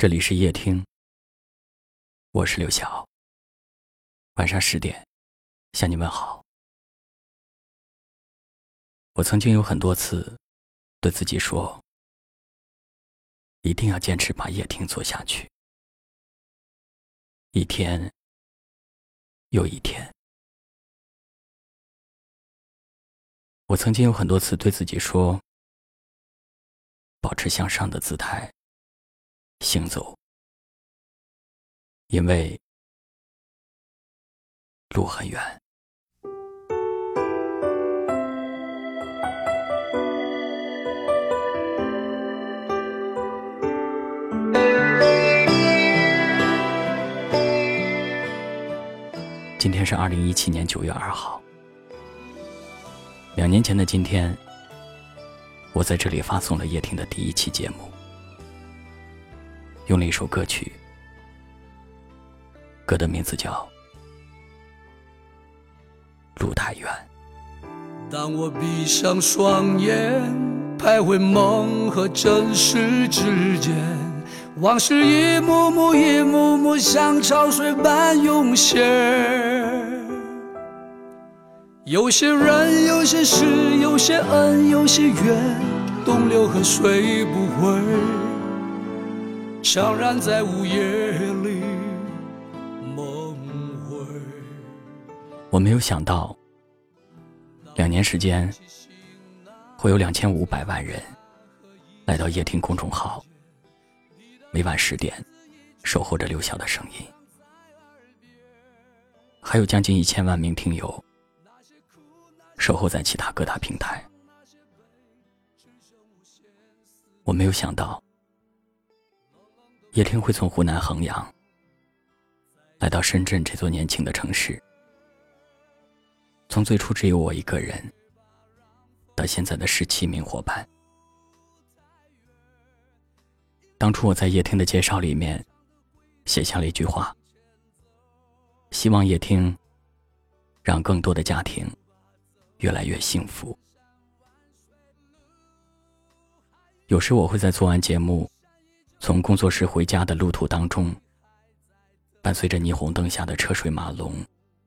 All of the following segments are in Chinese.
这里是夜听，我是刘晓。晚上十点，向你问好。我曾经有很多次对自己说，一定要坚持把夜听做下去。一天又一天，我曾经有很多次对自己说，保持向上的姿态。行走，因为路很远。今天是二零一七年九月二号，两年前的今天，我在这里发送了叶听的第一期节目。用了一首歌曲，歌的名字叫《路太远》。当我闭上双眼，徘徊梦和真实之间，往事一幕幕、一幕幕像潮水般涌现。有些人，有些事，有些恩，有些怨，东流河水不回。悄然在午夜里梦回。我没有想到，两年时间会有两千五百万人来到夜听公众号，每晚十点守候着刘晓的声音，还有将近一千万名听友守候在其他各大平台。我没有想到。叶听会从湖南衡阳来到深圳这座年轻的城市，从最初只有我一个人，到现在的十七名伙伴。当初我在叶听的介绍里面写下了一句话：希望叶听让更多的家庭越来越幸福。有时我会在做完节目。从工作室回家的路途当中，伴随着霓虹灯下的车水马龙，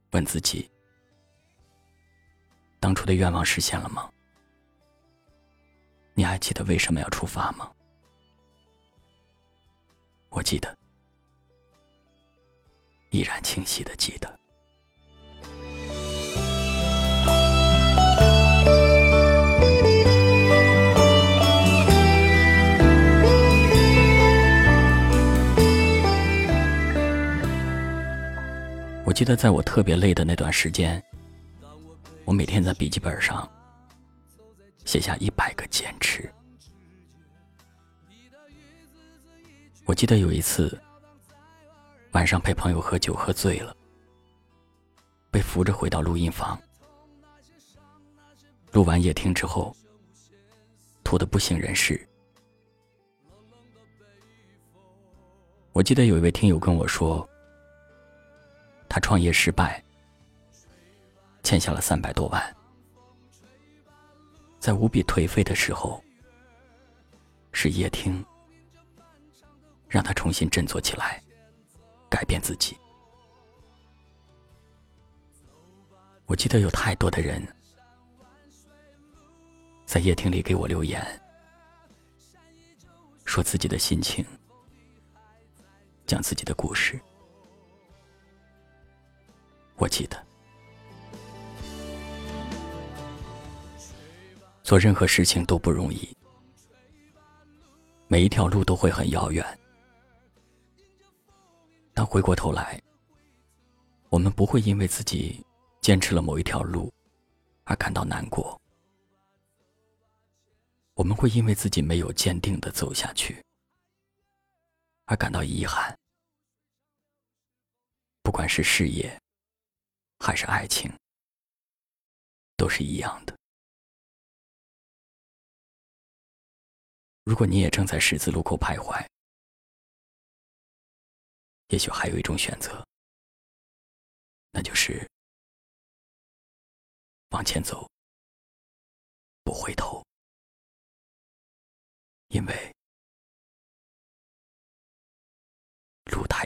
问自己：当初的愿望实现了吗？你还记得为什么要出发吗？我记得，依然清晰的记得。我记得在我特别累的那段时间，我每天在笔记本上写下一百个坚持。我记得有一次晚上陪朋友喝酒喝醉了，被扶着回到录音房，录完夜听之后，吐得不省人事。我记得有一位听友跟我说。他创业失败，欠下了三百多万，在无比颓废的时候，是叶听让他重新振作起来，改变自己。我记得有太多的人在夜听里给我留言，说自己的心情，讲自己的故事。我记得，做任何事情都不容易，每一条路都会很遥远。但回过头来，我们不会因为自己坚持了某一条路而感到难过，我们会因为自己没有坚定的走下去而感到遗憾。不管是事业，还是爱情，都是一样的。如果你也正在十字路口徘徊，也许还有一种选择，那就是往前走，不回头，因为路太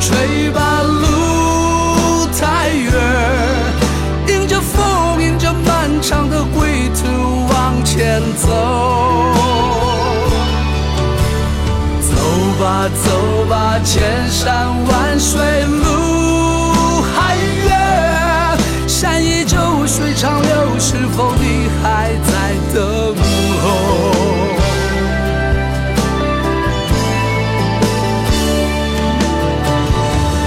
吹吧，路太远，迎着风，迎着漫长的归途往前走。走吧，走吧，千山万水路还远，山依旧，水长流，是否你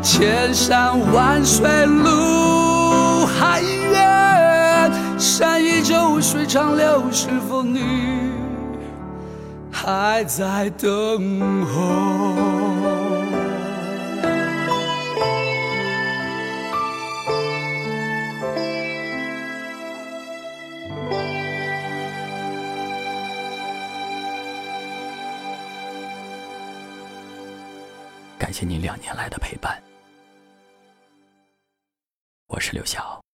千山万水路还远，山依旧，水长流，是否你还在等候？感谢您两年来的陪伴，我是刘晓。